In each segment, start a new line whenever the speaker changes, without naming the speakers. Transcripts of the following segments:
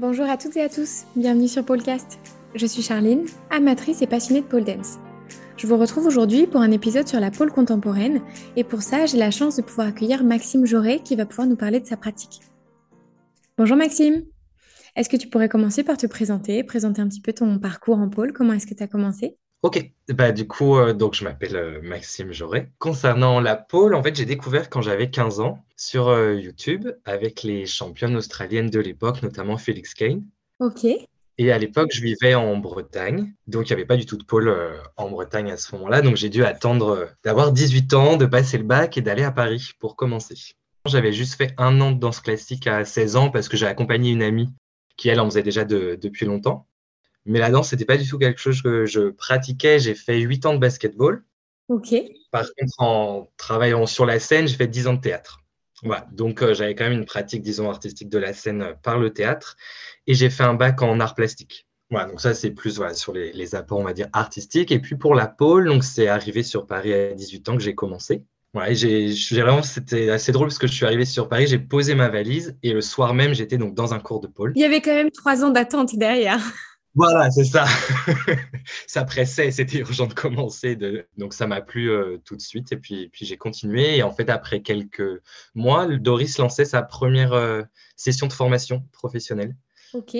Bonjour à toutes et à tous, bienvenue sur Polecast. Je suis Charline, amatrice et passionnée de pole dance. Je vous retrouve aujourd'hui pour un épisode sur la pole contemporaine et pour ça, j'ai la chance de pouvoir accueillir Maxime Jauré qui va pouvoir nous parler de sa pratique. Bonjour Maxime, est-ce que tu pourrais commencer par te présenter, présenter un petit peu ton parcours en pole? Comment est-ce que tu as commencé?
Ok, bah, du coup, euh, donc je m'appelle euh, Maxime Jauré. Concernant la pole, en fait, j'ai découvert quand j'avais 15 ans sur euh, YouTube avec les championnes australiennes de l'époque, notamment Felix Kane.
Ok.
Et à l'époque, je vivais en Bretagne, donc il n'y avait pas du tout de pole en Bretagne à ce moment-là. Donc j'ai dû attendre d'avoir 18 ans, de passer le bac et d'aller à Paris pour commencer. J'avais juste fait un an de danse classique à 16 ans parce que j'ai accompagné une amie qui, elle, en faisait déjà depuis longtemps. Mais la danse, c'était pas du tout quelque chose que je pratiquais. J'ai fait 8 ans de basketball.
Ok.
Par contre, en travaillant sur la scène, j'ai fait 10 ans de théâtre. Voilà. Donc, euh, j'avais quand même une pratique, disons, artistique de la scène euh, par le théâtre. Et j'ai fait un bac en art plastique. Voilà, donc ça, c'est plus voilà, sur les, les, apports, on va dire, artistiques. Et puis pour la pôle, donc c'est arrivé sur Paris à 18 ans que j'ai commencé. Voilà, j'ai vraiment, c'était assez drôle parce que je suis arrivé sur Paris, j'ai posé ma valise et le soir même, j'étais donc dans un cours de pôle.
Il y avait quand même trois ans d'attente derrière.
Voilà, c'est ça. ça pressait, c'était urgent de commencer. De... Donc ça m'a plu euh, tout de suite et puis, puis j'ai continué. Et en fait, après quelques mois, Doris lançait sa première euh, session de formation professionnelle.
Ok.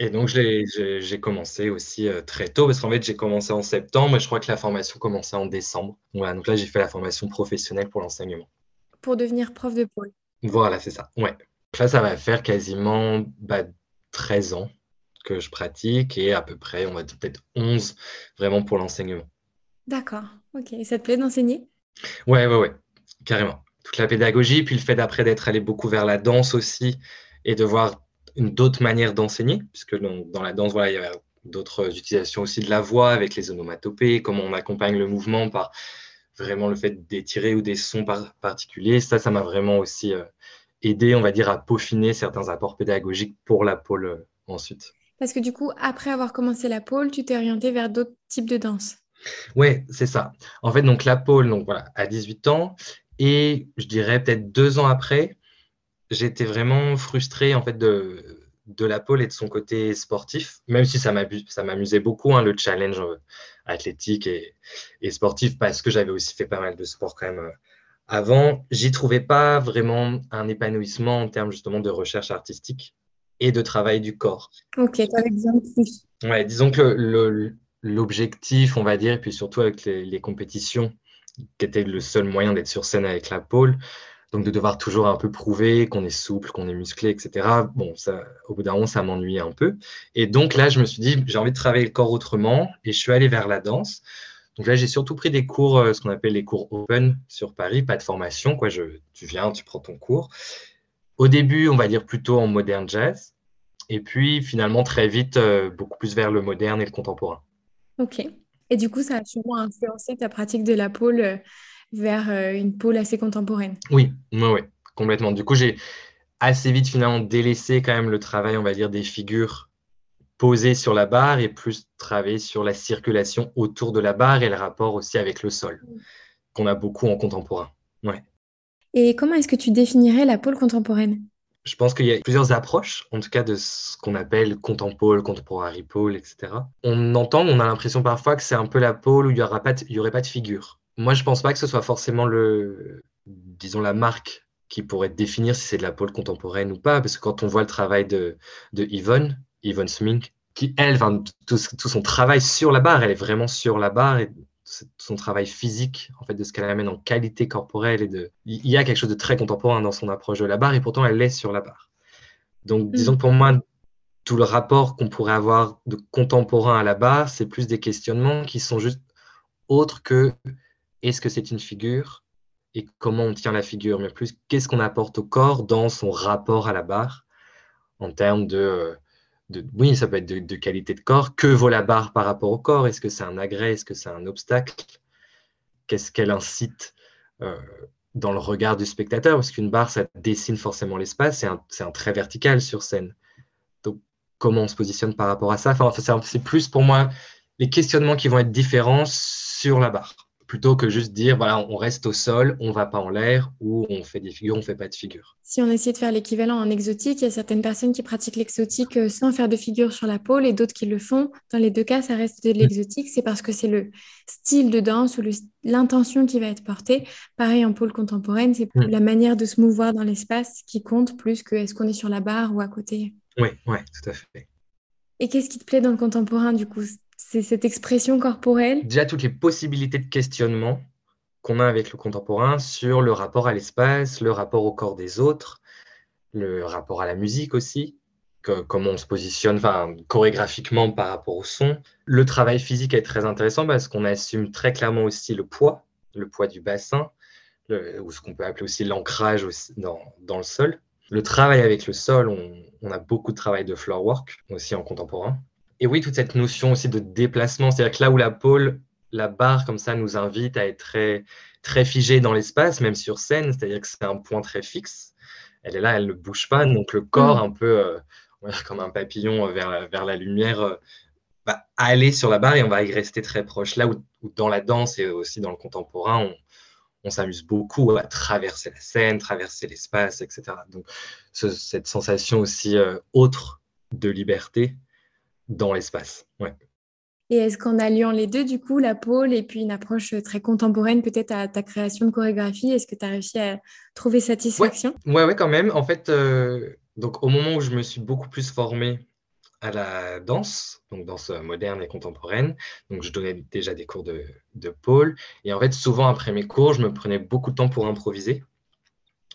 Et donc j'ai commencé aussi euh, très tôt parce qu'en fait j'ai commencé en septembre et je crois que la formation commençait en décembre. Voilà, donc là j'ai fait la formation professionnelle pour l'enseignement.
Pour devenir prof de pôle.
Voilà, c'est ça. Ouais. là ça va faire quasiment bah, 13 ans que je pratique et à peu près, on va dire peut-être 11 vraiment pour l'enseignement.
D'accord, ok. Et ça te plaît d'enseigner?
Ouais, ouais, ouais, carrément. Toute la pédagogie, puis le fait d'après d'être allé beaucoup vers la danse aussi et de voir d'autres manières d'enseigner, puisque dans, dans, la danse, voilà, il y avait d'autres utilisations aussi de la voix avec les onomatopées, comment on accompagne le mouvement par vraiment le fait d'étirer ou des sons particuliers. Ça, ça m'a vraiment aussi euh, aidé, on va dire, à peaufiner certains apports pédagogiques pour la pôle euh, ensuite.
Parce que du coup, après avoir commencé la pole, tu t'es orienté vers d'autres types de danse.
Oui, c'est ça. En fait, donc la pole, donc voilà, à 18 ans, et je dirais peut-être deux ans après, j'étais vraiment frustré en fait de, la pole et de son côté sportif, même si ça m'amusait beaucoup, hein, le challenge euh, athlétique et, et, sportif, parce que j'avais aussi fait pas mal de sport quand même euh, avant. J'y trouvais pas vraiment un épanouissement en termes justement de recherche artistique et de travail du corps.
Ok, plus.
Ouais, disons que l'objectif, on va dire, et puis surtout avec les, compétitions, qui était le seul moyen d'être sur scène avec la pôle, donc de devoir toujours un peu prouver qu'on est souple, qu'on est musclé, etc. Bon, ça, au bout d'un moment, ça m'ennuyait un peu. Et donc là, je me suis dit, j'ai envie de travailler le corps autrement, et je suis allé vers la danse. Donc là, j'ai surtout pris des cours, euh, ce qu'on appelle les cours open sur Paris, pas de formation, quoi. Je, tu viens, tu prends ton cours. Au début, on va dire plutôt en moderne jazz. Et puis finalement, très vite, euh, beaucoup plus vers le moderne et le contemporain.
Ok. Et du coup, ça a sûrement influencé ta pratique de la pôle euh, vers euh, une pôle assez contemporaine.
Oui, oui, oui, complètement. Du coup, j'ai assez vite finalement délaissé quand même le travail, on va dire, des figures posées sur la barre et plus travaillé sur la circulation autour de la barre et le rapport aussi avec le sol, mm. qu'on a beaucoup en contemporain. Ouais.
Et comment est-ce que tu définirais la pôle contemporaine?
Je pense qu'il y a plusieurs approches, en tout cas de ce qu'on appelle contempole, contemporary pole, etc. On entend, on a l'impression parfois que c'est un peu la pôle où il n'y aurait pas de figure. Moi, je ne pense pas que ce soit forcément le, disons, la marque qui pourrait définir si c'est de la pôle contemporaine ou pas, parce que quand on voit le travail de, Yvonne, Yvonne Smink, qui, elle, tout, son travail sur la barre, elle est vraiment sur la barre, son travail physique, en fait, de ce qu'elle amène en qualité corporelle et de, il y a quelque chose de très contemporain dans son approche de la barre et pourtant elle est sur la barre. Donc, mm. disons que pour moi, tout le rapport qu'on pourrait avoir de contemporain à la barre, c'est plus des questionnements qui sont juste autres que est-ce que c'est une figure et comment on tient la figure, mais plus qu'est-ce qu'on apporte au corps dans son rapport à la barre en termes de oui, ça peut être de, qualité de corps. Que vaut la barre par rapport au corps? Est-ce que c'est un agrès? Est-ce que c'est un obstacle? Qu'est-ce qu'elle incite euh, dans le regard du spectateur? Parce qu'une barre, ça dessine forcément l'espace. C'est un, trait vertical sur scène. Donc, comment on se positionne par rapport à ça? Enfin, C'est plus pour moi les questionnements qui vont être différents sur la barre. Plutôt que juste dire voilà, on reste au sol, on va pas en l'air, ou on fait des figures, on fait pas de figures.
Si on essaie de faire l'équivalent en exotique, il y a certaines personnes qui pratiquent l'exotique euh, sans faire de figures sur la pôle et d'autres qui le font. Dans les deux cas, ça reste de l'exotique. C'est parce que c'est le style de danse ou l'intention qui va être portée. Pareil en pôle contemporaine, c'est mm. la manière de se mouvoir dans l'espace qui compte plus que est-ce qu'on est sur la barre ou à côté.
Oui, ouais, tout à fait.
Et qu'est-ce qui te plaît dans le contemporain du coup? C'est cette expression corporelle?
Déjà, toutes les possibilités de questionnement qu'on a avec le contemporain sur le rapport à l'espace, le rapport au corps des autres, le rapport à la musique aussi, comment on se positionne chorégraphiquement par rapport au son. Le travail physique est très intéressant parce qu'on assume très clairement aussi le poids, le poids du bassin, ou ce qu'on peut appeler aussi l'ancrage dans, dans, le sol. Le travail avec le sol, on, on, a beaucoup de travail de floor work aussi en contemporain. Et oui, toute cette notion aussi de déplacement, c'est-à-dire que là où la pôle, la barre comme ça nous invite à être très, très figé dans l'espace, même sur scène, c'est-à-dire que c'est un point très fixe. Elle est là, elle ne bouge pas, donc le corps, mm. un peu euh, comme un papillon euh, vers la, vers la lumière, euh, va aller sur la barre et on va y rester très proche. Là où, dans la danse et aussi dans le contemporain, on, on s'amuse beaucoup à traverser la scène, traverser l'espace, etc. Donc cette sensation aussi autre de liberté, dans l'espace. Ouais.
Et est-ce qu'en alliant les deux, du coup, la pôle et puis une approche très contemporaine peut-être à ta création de chorégraphie, est-ce que tu as réussi à trouver satisfaction?
Ouais. ouais, quand même. En fait, euh, donc au moment où je me suis beaucoup plus formé à la danse, donc danse moderne et contemporaine, donc je donnais déjà des cours de, de pôle. Et en fait, souvent après mes cours, je me prenais beaucoup de temps pour improviser.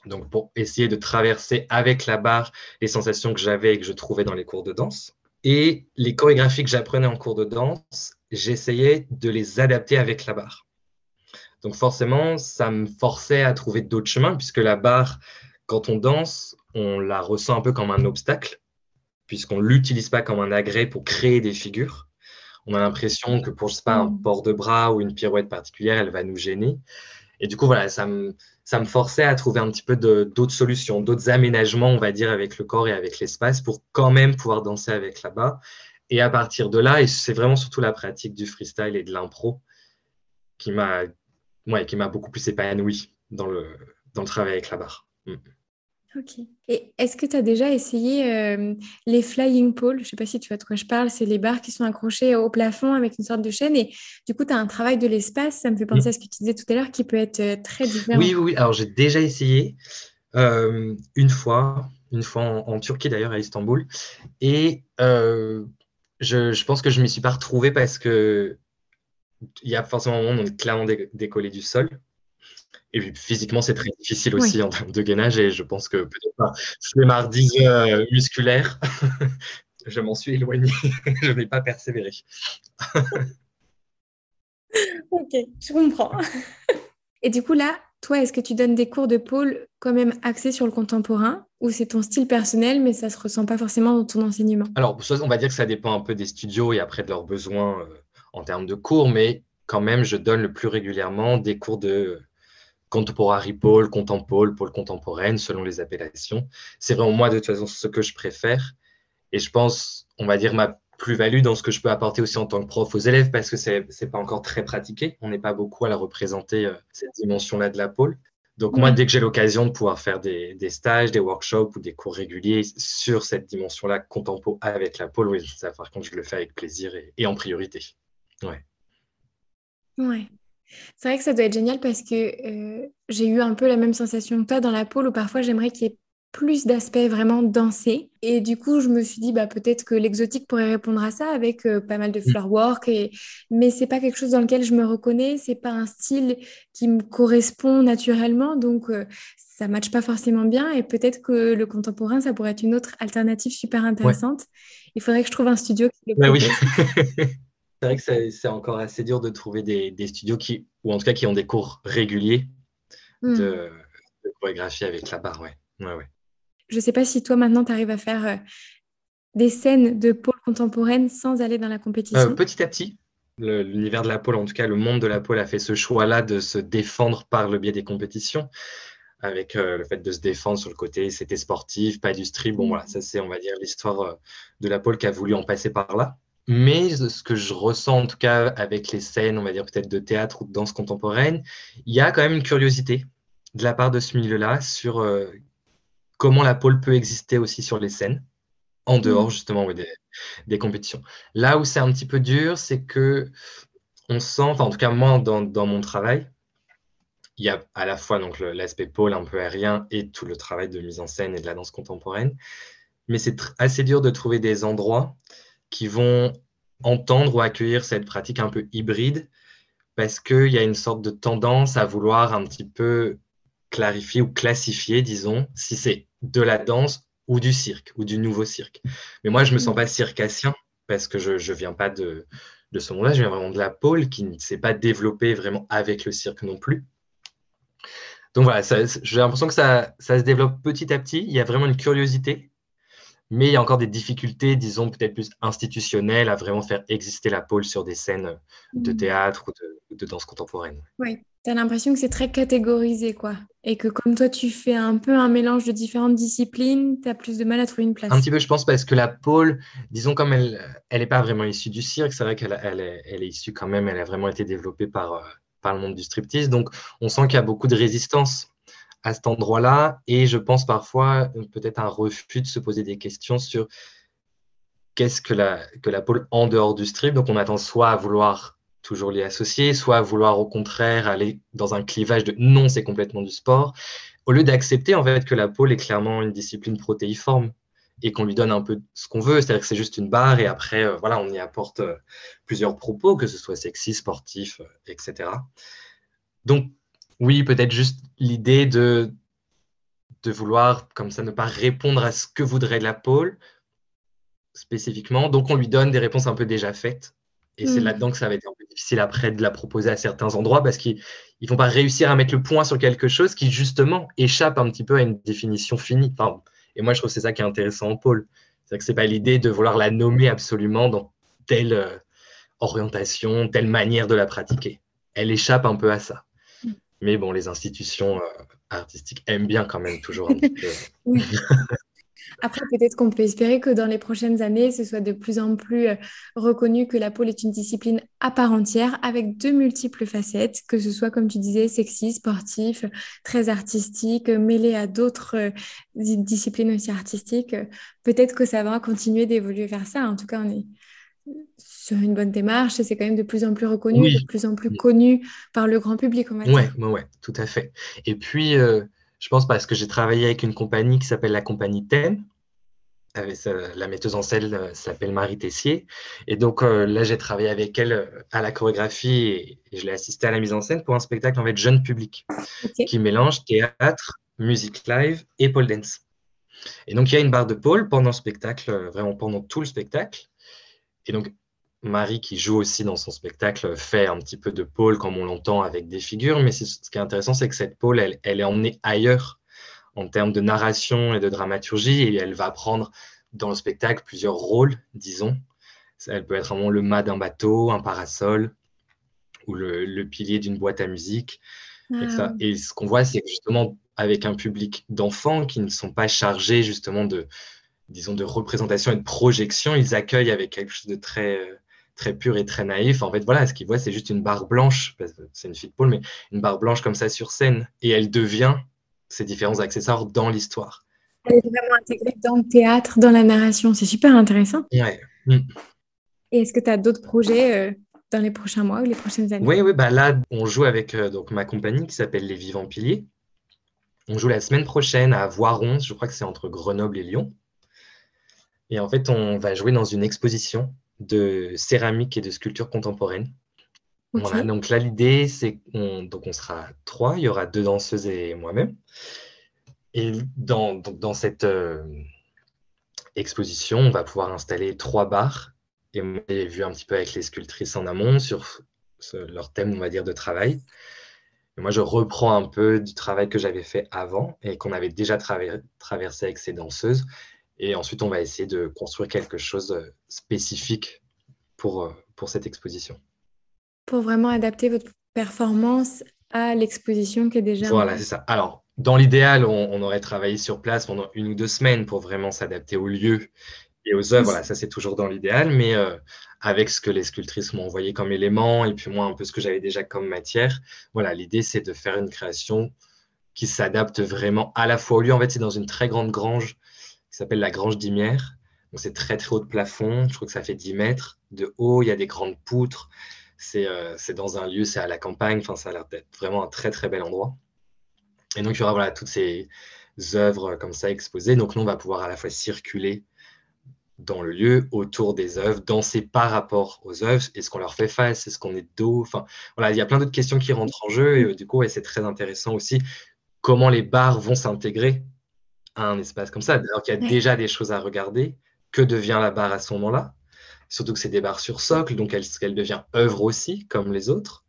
Donc pour essayer de traverser avec la barre les sensations que j'avais et que je trouvais dans les cours de danse. Et les chorégraphies que j'apprenais en cours de danse, j'essayais de les adapter avec la barre. Donc forcément, ça me forçait à trouver d'autres chemins, puisque la barre, quand on danse, on la ressent un peu comme un obstacle, puisqu'on ne l'utilise pas comme un agrès pour créer des figures. On a l'impression que pour, je sais pas, un mm. port de bras ou une pirouette particulière, elle va nous gêner. Et du coup, voilà, ça me, ça me forçait à trouver un petit peu d'autres solutions, d'autres aménagements, on va dire, avec le corps et avec l'espace pour quand même pouvoir danser avec là-bas. Et à partir de là, et c'est vraiment surtout la pratique du freestyle et de l'impro qui m'a ouais, beaucoup plus épanoui dans le, dans le travail avec la barre. Mm.
Ok. Et est-ce que tu as déjà essayé euh, les flying poles? Je ne sais pas si tu vois de quoi je parle. C'est les barres qui sont accrochées au plafond avec une sorte de chaîne. Et du coup, tu as un travail de l'espace. Ça me fait penser à ce que tu disais tout à l'heure qui peut être euh, très différent.
Oui, oui. Alors, j'ai déjà essayé euh, une fois, une fois en, Turquie d'ailleurs, à Istanbul. Et je, je, pense que je ne m'y suis pas retrouvé parce que il y a forcément un moment où on est clairement décollé du sol. Et puis, physiquement, c'est très difficile aussi en termes de gainage. Et je pense que peut-être pas flemmardise euh, musculaire, je m'en suis éloigné. je n'ai pas persévéré.
ok, je comprends. Et du coup, là, toi, est-ce que tu donnes des cours de pôle quand même axés sur le contemporain ou c'est ton style personnel, mais ça ne se ressent pas forcément dans ton enseignement?
Alors, on va dire que ça dépend un peu des studios et après de leurs besoins euh, en termes de cours, mais quand même, je donne le plus régulièrement des cours de contemporary pole, contemporain, pôle contemporaine, selon les appellations. C'est vraiment moi, de toute façon, ce que je préfère. Et je pense, on va dire, ma plus-value dans ce que je peux apporter aussi en tant que prof aux élèves, parce que c'est n'est pas encore très pratiqué. On n'est pas beaucoup à la représenter, euh, cette dimension-là de la pôle. Donc, moi, dès que j'ai l'occasion de pouvoir faire des, stages, des workshops ou des cours réguliers sur cette dimension-là, contempo avec la pôle, oui, ça, par contre, je le fais avec plaisir et, et en priorité. Ouais.
Ouais. C'est vrai que ça doit être génial parce que euh, j'ai eu un peu la même sensation que toi dans la pôle où parfois j'aimerais qu'il y ait plus d'aspects vraiment dansés. Et du coup, je me suis dit, bah, peut-être que l'exotique pourrait répondre à ça avec euh, pas mal de mm. floor work. Et... Mais c'est pas quelque chose dans lequel je me reconnais. C'est pas un style qui me correspond naturellement. Donc, euh, ça matche pas forcément bien. Et peut-être que le contemporain, ça pourrait être une autre alternative super intéressante. Il faudrait que je trouve un studio qui le
bah oui. c'est vrai que c'est encore assez dur de trouver des, studios qui, ou en tout cas qui ont des cours réguliers hmm. de, chorégraphie avec la barre. Ouais. Ouais,
Je ne sais pas si toi maintenant tu arrives à faire euh, des scènes de pôle contemporaine sans aller dans la compétition.
Euh, petit à petit. L'univers de la pôle, en tout cas le monde de la pôle a fait ce choix-là de se défendre par le biais des compétitions avec euh, le fait de se défendre sur le côté c'était sportif, pas du stream. Bon, hmm. voilà, ça c'est, on va dire, l'histoire de la pôle qui a voulu en passer par là. Mais ce que je ressens en tout cas avec les scènes, on va dire peut-être de théâtre ou de danse contemporaine, il y a quand même une curiosité de la part de ce milieu-là sur euh, comment la pôle peut exister aussi sur les scènes, en dehors mmh. justement des, compétitions. Là où c'est un petit peu dur, c'est que on sent, enfin en tout cas moi dans, mon travail, il y a à la fois donc l'aspect pôle un peu aérien et tout le travail de mise en scène et de la danse contemporaine, mais c'est assez dur de trouver des endroits qui vont entendre ou accueillir cette pratique un peu hybride parce qu'il y a une sorte de tendance à vouloir un petit peu clarifier ou classifier, disons, si c'est de la danse ou du cirque ou du nouveau cirque. Mais moi, je ne me sens mm. pas circassien parce que je ne viens pas de, de ce monde-là, je viens vraiment de la pôle qui ne s'est pas développée vraiment avec le cirque non plus. Donc voilà, j'ai l'impression que ça, ça, se développe petit à petit. Il y a vraiment une curiosité mais il y a encore des difficultés, disons, peut-être plus institutionnelles à vraiment faire exister la pôle sur des scènes de mmh. théâtre ou de, danse contemporaine.
Oui, tu as l'impression que c'est très catégorisé, quoi. Et que comme toi, tu fais un peu un mélange de différentes disciplines, tu as plus de mal à trouver une place.
Un petit peu, je pense, parce que la pôle, disons, comme elle n'est pas vraiment issue du cirque, c'est vrai qu'elle elle est, elle est, issue quand même, elle a vraiment été développée par, euh, par le monde du striptease. Donc, on sent qu'il y a beaucoup de résistance à cet endroit-là. Et je pense parfois peut-être un refus de se poser des questions sur qu'est-ce que la, que la pôle en dehors du strip. Donc on attend soit à vouloir toujours l'y associer, soit à vouloir au contraire aller dans un clivage de non, c'est complètement du sport, au lieu d'accepter en fait que la pôle est clairement une discipline protéiforme et qu'on lui donne un peu ce qu'on veut, c'est-à-dire que c'est juste une barre et après, euh, voilà, on y apporte euh, plusieurs propos, que ce soit sexy, sportif, euh, etc. Donc, oui, peut-être juste l'idée de, de vouloir, comme ça, ne pas répondre à ce que voudrait la pôle spécifiquement. Donc, on lui donne des réponses un peu déjà faites. Et c'est mm. là-dedans que ça va être un peu difficile après de la proposer à certains endroits parce qu'ils ne vont pas réussir à mettre le point sur quelque chose qui, justement, échappe un petit peu à une définition finie. et moi, je trouve que c'est ça qui est intéressant en pôle. C'est que ce n'est pas l'idée de vouloir la nommer absolument dans telle euh, orientation, telle manière de la pratiquer. Elle échappe un peu à ça. Mais bon, les institutions euh, artistiques aiment bien quand même toujours un petit peu.
Après, peut-être qu'on peut espérer que dans les prochaines années, ce soit de plus en plus euh, reconnu que la pôle est une discipline à part entière avec de multiples facettes, que ce soit, comme tu disais, sexy, sportif, très artistique, mêlé à d'autres euh, disciplines aussi artistiques. Peut-être que ça va continuer d'évoluer vers ça. En tout cas, on est, sur une bonne démarche et c'est quand même de plus en plus reconnu, de plus en plus connu par le grand public,
on va dire. Ouais, ouais, tout à fait. Et puis, euh, je pense parce que j'ai travaillé avec une compagnie qui s'appelle la compagnie Thème. Avec, la metteuse en scène euh, s'appelle Marie Tessier. Et donc euh, là, j'ai travaillé avec elle à la chorégraphie et, je l'ai assisté à la mise en scène pour un spectacle en fait jeune public qui mélange théâtre, musique live et pole dance. Et donc, il y a une barre de pole pendant le spectacle, vraiment pendant tout le spectacle. Et donc, Marie, qui joue aussi dans son spectacle, fait un petit peu de pôle comme on l'entend avec des figures, mais ce qui est intéressant, c'est que cette pôle, elle, est emmenée ailleurs en termes de narration et de dramaturgie, et elle va prendre dans le spectacle plusieurs rôles, disons. Elle peut être vraiment le mât d'un bateau, un parasol, ou le, pilier d'une boîte à musique. Et, ah. et ce qu'on voit, c'est justement, avec un public d'enfants qui ne sont pas chargés justement de, disons, de représentation et de projection, ils accueillent avec quelque chose de très très pur et très naïf. En fait, voilà, ce qu'il voit, c'est juste une barre blanche, c'est une fille de pôle, mais une barre blanche comme ça sur scène. Et elle devient ces différents accessoires dans l'histoire.
Elle est vraiment intégrée dans le théâtre, dans la narration. C'est super intéressant.
Ouais. Mm.
Et est-ce que tu as d'autres projets euh, dans les prochains mois ou les prochaines années?
Oui, oui bah là, on joue avec euh, donc, ma compagnie qui s'appelle Les Vivants Piliers. On joue la semaine prochaine à Voiron, je crois que c'est entre Grenoble et Lyon. Et en fait, on va jouer dans une exposition de céramique et de sculpture contemporaine. Voilà, donc là, l'idée, c'est qu'on donc on sera trois, il y aura deux danseuses et moi-même. Et dans, dans cette euh, exposition, on va pouvoir installer trois bars. Et j'ai vu un petit peu avec les sculptrices en amont sur leur thème, on va dire, de travail. Et moi, je reprends un peu du travail que j'avais fait avant et qu'on avait déjà traversé avec ces danseuses. Et ensuite, on va essayer de construire quelque chose de euh, spécifique pour, euh, pour cette exposition.
Pour vraiment adapter votre performance à l'exposition qui est déjà.
Voilà, c'est ça. Alors, dans l'idéal, on, aurait travaillé sur place pendant une ou deux semaines pour vraiment s'adapter au lieu Et aux œuvres, voilà, ça c'est toujours dans l'idéal, mais euh, avec ce que les sculptrices m'ont envoyé comme élément, et puis moi un peu ce que j'avais déjà comme matière, voilà, l'idée c'est de faire une création qui s'adapte vraiment à la fois au lieu. En fait, c'est dans une très grande grange qui s'appelle la Grange d'Imière. C'est très très haut de plafond, je crois que ça fait 10 mètres de haut, il y a des grandes poutres, c'est euh, dans un lieu, c'est à la campagne, enfin ça a l'air d'être vraiment un très très bel endroit. Et donc il y aura voilà, toutes ces œuvres comme ça exposées. Donc nous, on va pouvoir à la fois circuler dans le lieu, autour des œuvres, danser par rapport aux œuvres. Est-ce qu'on leur fait face Est-ce qu'on est dos Enfin, voilà, il y a plein d'autres questions qui rentrent en jeu. Et euh, du coup, c'est très intéressant aussi comment les bars vont s'intégrer à un espace comme ça. Alors qu'il y a déjà des choses à regarder. Que devient la barre à ce moment-là Surtout que c'est des barres sur socle, donc elle, elle devient œuvre aussi, comme les autres,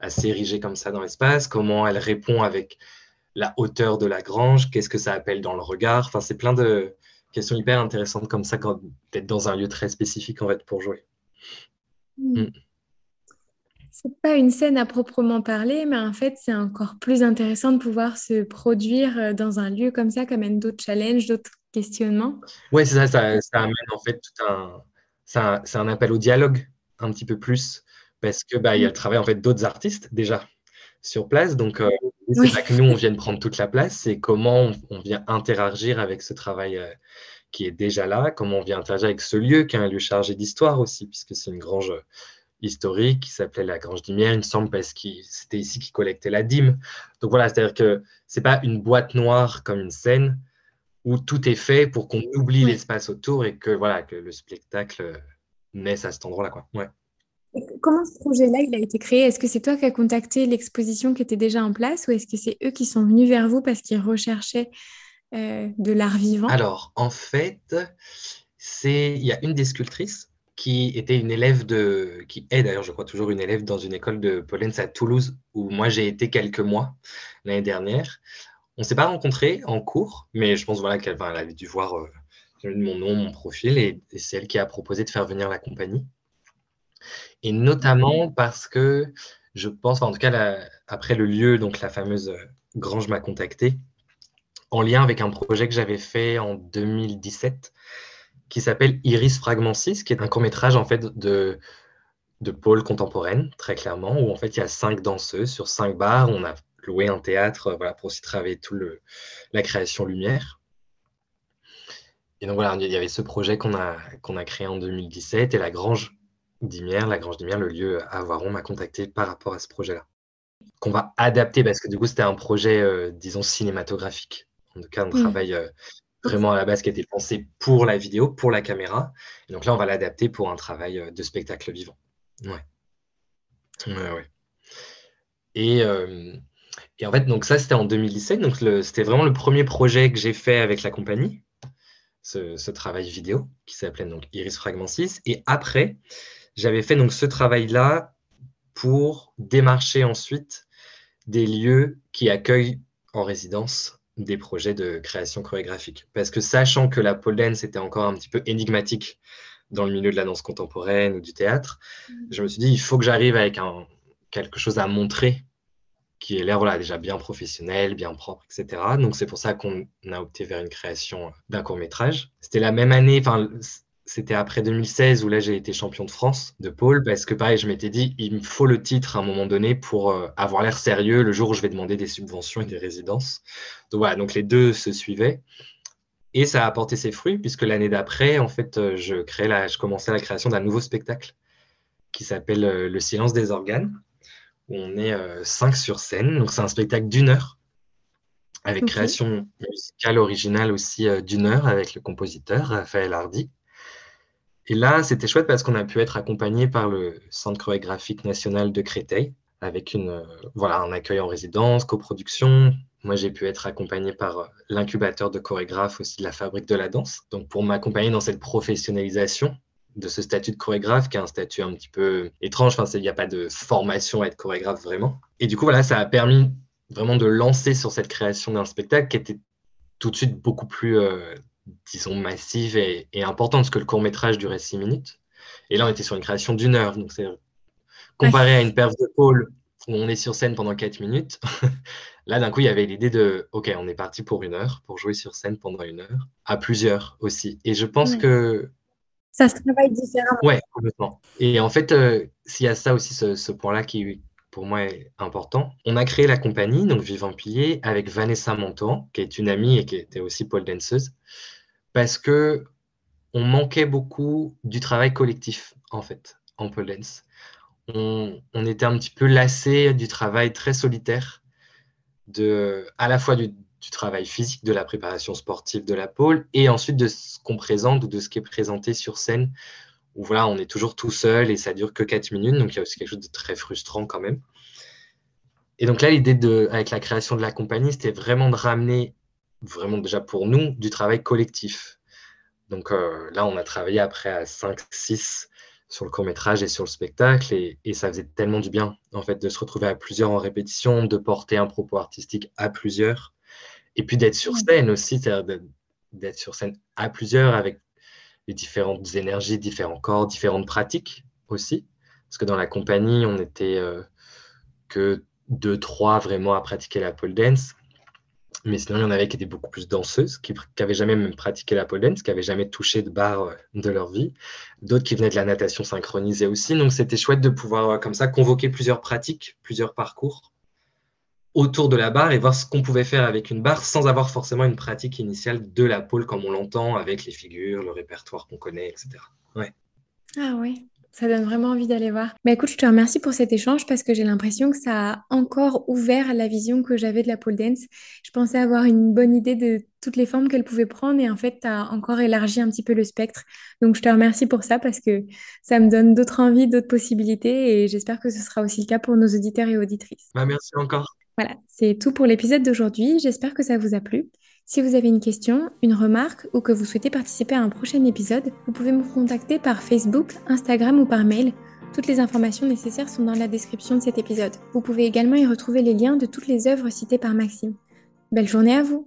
assez érigée comme ça dans l'espace. Comment elle répond avec la hauteur de la grange Qu'est-ce que ça appelle dans le regard Enfin, c'est plein de, question hyper intéressante comme ça, quand d'être dans un lieu très spécifique en fait pour jouer.
Hmm. C'est pas une scène à proprement parler, mais en fait, c'est encore plus intéressant de pouvoir se produire euh, dans un lieu comme ça, comme même d'autres challenges, d'autres questionnements.
Oui, c'est ça, ça, amène en fait tout un. C'est un, appel au dialogue un petit peu plus, parce que bah, il y a le travail en fait d'autres artistes déjà sur place. Donc, euh, c'est pas que nous, on vienne prendre toute la place, c'est comment on, vient interagir avec ce travail euh, qui est déjà là, comment on vient interagir avec ce lieu qui est un lieu chargé d'histoire aussi, puisque c'est une grange historique qui s'appelait la Grange d'Imière, il me semble, parce que c'était ici qu'ils collectaient la dîme. Donc voilà, c'est-à-dire que c'est pas une boîte noire comme une scène où tout est fait pour qu'on oublie l'espace autour et que voilà que le spectacle naisse à cet endroit-là. Quoi. Ouais.
Comment ce projet-là, il a été créé? Est-ce que c'est toi qui as contacté l'exposition qui était déjà en place ou est-ce que c'est eux qui sont venus vers vous parce qu'ils recherchaient euh, de l'art vivant?
Alors, en fait, c'est il y a une des sculptrices qui était une élève de, qui est d'ailleurs, je crois, toujours une élève dans une école de Pollens à Toulouse, où moi j'ai été quelques mois l'année dernière. On ne s'est pas rencontrés en cours, mais je pense voilà, qu'elle avait dû voir euh, mon nom, mon profil, et c'est elle qui a proposé de faire venir la compagnie. Et notamment parce que je pense, en tout cas, après le lieu, donc la fameuse euh, Grange m'a contacté, en lien avec un projet que j'avais fait en 2017 qui s'appelle Iris Fragment 6, qui est un court-métrage en fait de, de pôle contemporaine, très clairement, où en fait il y a cinq danseuses sur cinq bars. On a loué un théâtre voilà, pour aussi travailler tout le, la création lumière. Et donc voilà, il y avait ce projet qu'on a, qu'on a créé en 2017 et la Grange d'Imière, la Grange d'Imière, le lieu à Avaron, m'a contacté par rapport à ce projet-là. Qu'on va adapter parce que du coup, c'était un projet, euh, disons, cinématographique. En tout cas, un travail euh, vraiment à la base qui a été pensé pour la vidéo, pour la caméra. Donc là, on va l'adapter pour un travail euh, de spectacle vivant. Ouais. Ouais. Et, et en fait, donc ça, c'était en 2017. Donc c'était vraiment le premier projet que j'ai fait avec la compagnie. Ce, ce, travail vidéo qui s'appelait donc Iris Fragment 6. Et après, j'avais fait donc ce travail-là pour démarcher ensuite des lieux qui accueillent en résidence des projets de création chorégraphique. Parce que sachant que la pole dance était encore un petit peu énigmatique dans le milieu de la danse contemporaine ou du théâtre, mm. je me suis dit, il faut que j'arrive avec un, quelque chose à montrer qui ait l'air voilà, déjà bien professionnel, bien propre, etc. Donc c'est pour ça qu'on a opté vers une création d'un court métrage. C'était la même année, enfin c'était après 2016 où là j'ai été champion de France de pôle parce que pareil, je m'étais dit il me faut le titre à un moment donné pour euh, avoir l'air sérieux le jour où je vais demander des subventions et des résidences. Donc voilà, donc les deux se suivaient. Et ça a apporté ses fruits puisque l'année d'après, en fait, euh, je, créais la, je commençais la création d'un nouveau spectacle qui s'appelle euh, Le silence des organes, où on est cinq sur scène. Donc c'est un spectacle d'une heure avec création musicale originale aussi d'une heure avec le compositeur Raphaël Hardy. Et là, c'était chouette parce qu'on a pu être accompagné par le Centre chorégraphique national de Créteil, avec une, euh, voilà, un accueil en résidence, coproduction. Moi, j'ai pu être accompagné par euh, l'incubateur de chorégraphes aussi de la Fabrique de la Danse, donc pour m'accompagner dans cette professionnalisation de ce statut de chorégraphe, qui est un statut un petit peu étrange. Enfin, il n'y a pas de formation à être chorégraphe vraiment. Et du coup, voilà, ça a permis vraiment de lancer sur cette création d'un spectacle qui était tout de suite beaucoup plus euh, disons, massive et, importante, parce que le court métrage durait six minutes. Et là, on était sur une création d'une heure. Donc, c'est comparé à une perf de pôle où on est sur scène pendant quatre minutes. là, d'un coup, il y avait l'idée de, OK, on est parti pour une heure, pour jouer sur scène pendant une heure, à plusieurs aussi. Et je pense que
Ça se travaille différemment.
Ouais, complètement. Et en fait, euh, s'il y a ça aussi, ce, point-là qui, pour moi, est important. On a créé la compagnie, donc Vivant Pilier, avec Vanessa Montan, qui est une amie et qui était aussi pole danseuse, parce que on manquait beaucoup du travail collectif, en fait, en pole dance. On, était un petit peu lassé du travail très solitaire, à la fois du, travail physique, de la préparation sportive de la pole, et ensuite de ce qu'on présente ou de ce qui est présenté sur scène, où voilà, on est toujours tout seul et ça dure que 4 minutes, donc il y a aussi quelque chose de très frustrant quand même. Et donc là, l'idée avec la création de la compagnie, c'était vraiment de ramener, vraiment déjà pour nous, du travail collectif. Donc euh, là, on a travaillé après à 5, 6 sur le court métrage et sur le spectacle, et, et, ça faisait tellement du bien, en fait, de se retrouver à plusieurs en répétition, de porter un propos artistique à plusieurs, et puis d'être sur scène aussi, c'est-à-dire d'être sur scène à plusieurs avec les différentes énergies, différents corps, différentes pratiques aussi. Parce que dans la compagnie, on n'était euh, que deux, trois vraiment à pratiquer la pole dance. Mais sinon, il y en avait qui étaient beaucoup plus danseuses, qui n'avaient jamais même pratiqué la pole dance, qui n'avaient jamais touché de barre euh, de leur vie. D'autres qui venaient de la natation synchronisée aussi. Donc, c'était chouette de pouvoir, euh, comme ça, convoquer plusieurs pratiques, plusieurs parcours autour de la barre et voir ce qu'on pouvait faire avec une barre sans avoir forcément une pratique initiale de la pole comme on l'entend avec les figures, le répertoire qu'on connaît, etc. Ouais.
Ah ouais, ça donne vraiment envie d'aller voir. Bah écoute, je te remercie pour cet échange parce que j'ai l'impression que ça a encore ouvert la vision que j'avais de la pole dance. Je pensais avoir une bonne idée de toutes les formes qu'elle pouvait prendre et en fait, tu as encore élargi un petit peu le spectre. Donc je te remercie pour ça parce que ça me donne d'autres envies, d'autres possibilités et j'espère que ce sera aussi le cas pour nos auditeurs et auditrices.
Bah merci encore.
Voilà, c'est tout pour l'épisode d'aujourd'hui. J'espère que ça vous a plu. Si vous avez une question, une remarque ou que vous souhaitez participer à un prochain épisode, vous pouvez me contacter par Facebook, Instagram ou par mail. Toutes les informations nécessaires sont dans la description de cet épisode. Vous pouvez également y retrouver les liens de toutes les œuvres citées par Maxime. Belle journée à vous